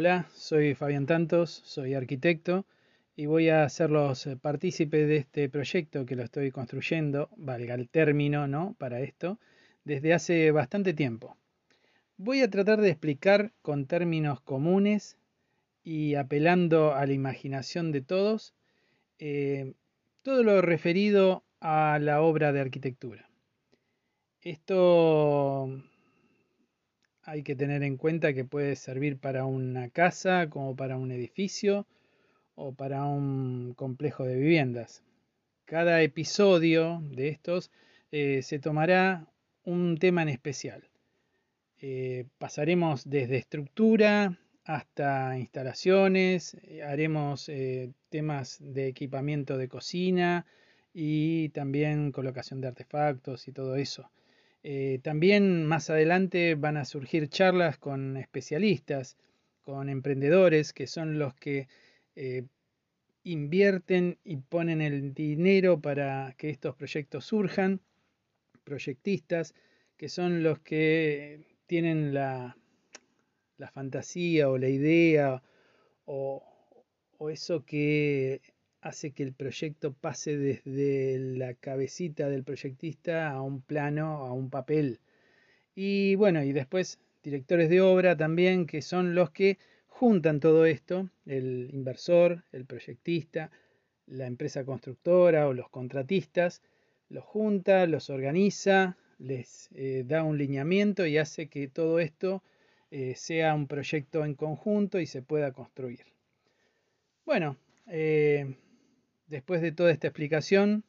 Hola, soy Fabián Tantos, soy arquitecto y voy a hacerlos partícipes de este proyecto que lo estoy construyendo, valga el término, ¿no? Para esto, desde hace bastante tiempo. Voy a tratar de explicar con términos comunes y apelando a la imaginación de todos eh, todo lo referido a la obra de arquitectura. Esto hay que tener en cuenta que puede servir para una casa, como para un edificio o para un complejo de viviendas. Cada episodio de estos eh, se tomará un tema en especial. Eh, pasaremos desde estructura hasta instalaciones, eh, haremos temas de equipamiento de cocina y también colocación de artefactos y todo eso. Eh, también más adelante van a surgir charlas con especialistas, con emprendedores, que son los que eh, invierten y ponen el dinero para que estos proyectos surjan, proyectistas, que son los que tienen la, la fantasía o la idea o, o eso que hace que el proyecto pase desde la cabecita del proyectista a un plano, a un papel. Y bueno, y después directores de obra también, que son los que juntan todo esto, el inversor, el proyectista, la empresa constructora o los contratistas, los junta, los organiza, les eh, da un lineamiento y hace que todo esto eh, sea un proyecto en conjunto y se pueda construir. Bueno, eh, Después de toda esta explicación,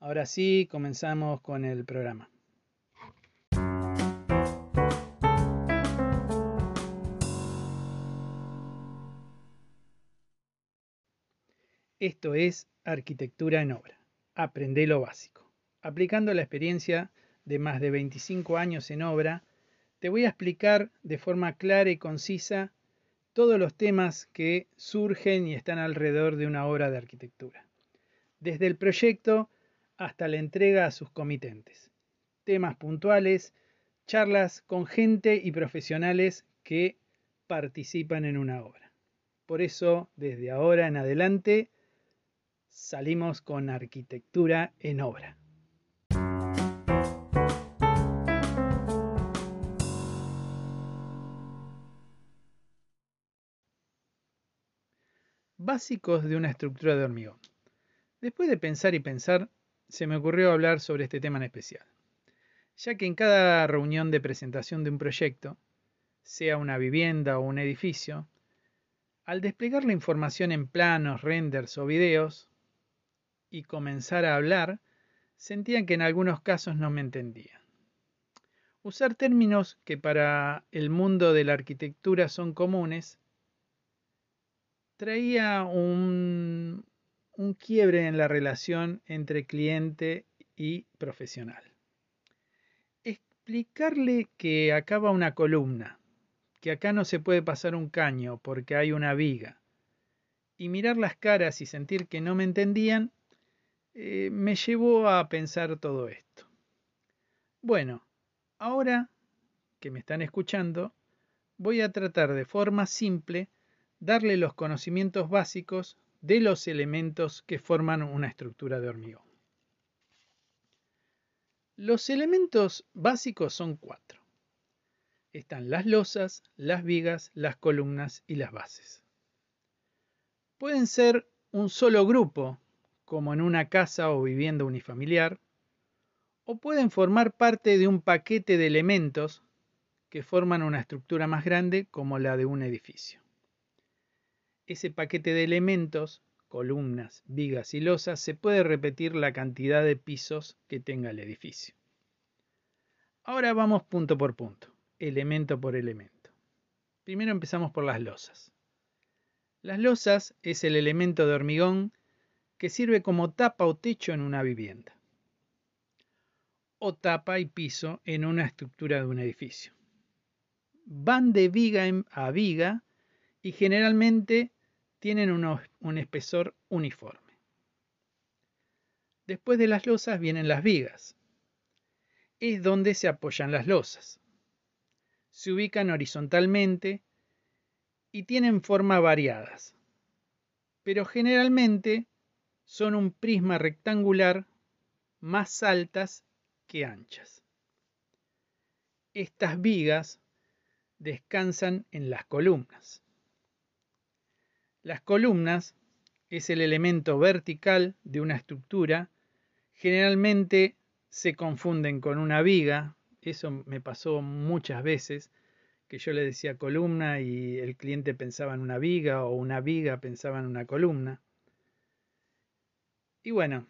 ahora sí comenzamos con el programa. Esto es Arquitectura en Obra. Aprende lo básico. Aplicando la experiencia de más de 25 años en obra, te voy a explicar de forma clara y concisa todos los temas que surgen y están alrededor de una obra de arquitectura, desde el proyecto hasta la entrega a sus comitentes. Temas puntuales, charlas con gente y profesionales que participan en una obra. Por eso, desde ahora en adelante, salimos con arquitectura en obra. Básicos de una estructura de hormigón. Después de pensar y pensar, se me ocurrió hablar sobre este tema en especial, ya que en cada reunión de presentación de un proyecto, sea una vivienda o un edificio, al desplegar la información en planos, renders o videos y comenzar a hablar, sentían que en algunos casos no me entendían. Usar términos que para el mundo de la arquitectura son comunes traía un, un quiebre en la relación entre cliente y profesional. Explicarle que acá va una columna, que acá no se puede pasar un caño porque hay una viga, y mirar las caras y sentir que no me entendían, eh, me llevó a pensar todo esto. Bueno, ahora que me están escuchando, voy a tratar de forma simple darle los conocimientos básicos de los elementos que forman una estructura de hormigón. Los elementos básicos son cuatro. Están las losas, las vigas, las columnas y las bases. Pueden ser un solo grupo, como en una casa o vivienda unifamiliar, o pueden formar parte de un paquete de elementos que forman una estructura más grande como la de un edificio ese paquete de elementos, columnas, vigas y losas, se puede repetir la cantidad de pisos que tenga el edificio. Ahora vamos punto por punto, elemento por elemento. Primero empezamos por las losas. Las losas es el elemento de hormigón que sirve como tapa o techo en una vivienda, o tapa y piso en una estructura de un edificio. Van de viga a viga y generalmente tienen un espesor uniforme. Después de las losas vienen las vigas. Es donde se apoyan las losas. Se ubican horizontalmente y tienen formas variadas, pero generalmente son un prisma rectangular más altas que anchas. Estas vigas descansan en las columnas. Las columnas es el elemento vertical de una estructura, generalmente se confunden con una viga, eso me pasó muchas veces, que yo le decía columna y el cliente pensaba en una viga o una viga pensaba en una columna. Y bueno,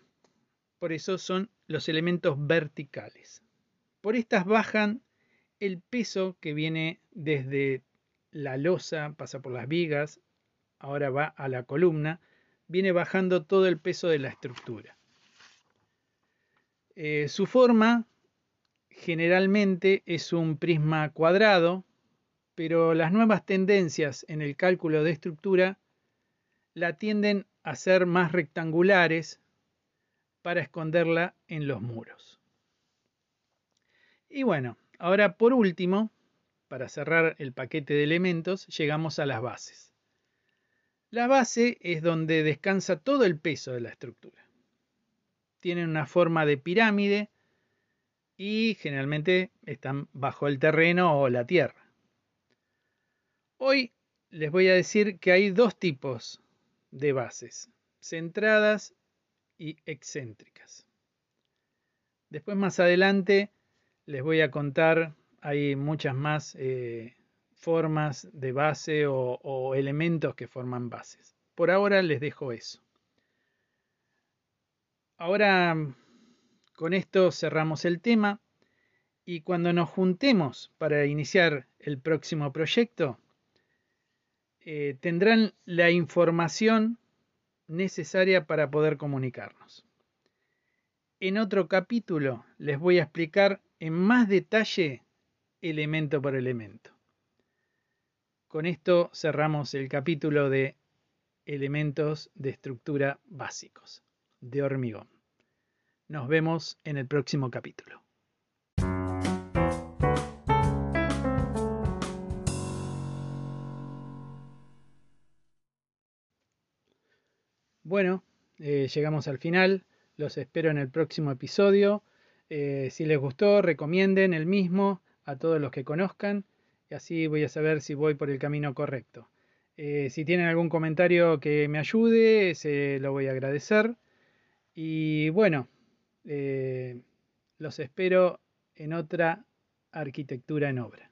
por eso son los elementos verticales. Por estas bajan el peso que viene desde la losa, pasa por las vigas, ahora va a la columna, viene bajando todo el peso de la estructura. Eh, su forma generalmente es un prisma cuadrado, pero las nuevas tendencias en el cálculo de estructura la tienden a ser más rectangulares para esconderla en los muros. Y bueno, ahora por último, para cerrar el paquete de elementos, llegamos a las bases. La base es donde descansa todo el peso de la estructura. Tienen una forma de pirámide y generalmente están bajo el terreno o la tierra. Hoy les voy a decir que hay dos tipos de bases, centradas y excéntricas. Después más adelante les voy a contar, hay muchas más eh, formas de base o, elementos que forman bases. Por ahora les dejo eso. Ahora con esto cerramos el tema y cuando nos juntemos para iniciar el próximo proyecto, eh, tendrán la información necesaria para poder comunicarnos. En otro capítulo les voy a explicar en más detalle elemento por elemento. Con esto cerramos el capítulo de elementos de estructura básicos de hormigón. Nos vemos en el próximo capítulo. Bueno, eh, llegamos al final. Los espero en el próximo episodio. Eh, si les gustó, recomienden el mismo a todos los que conozcan así voy a saber si voy por el camino correcto. Eh, si tienen algún comentario que me ayude, se lo voy a agradecer. Y bueno, los espero en otra arquitectura en obra.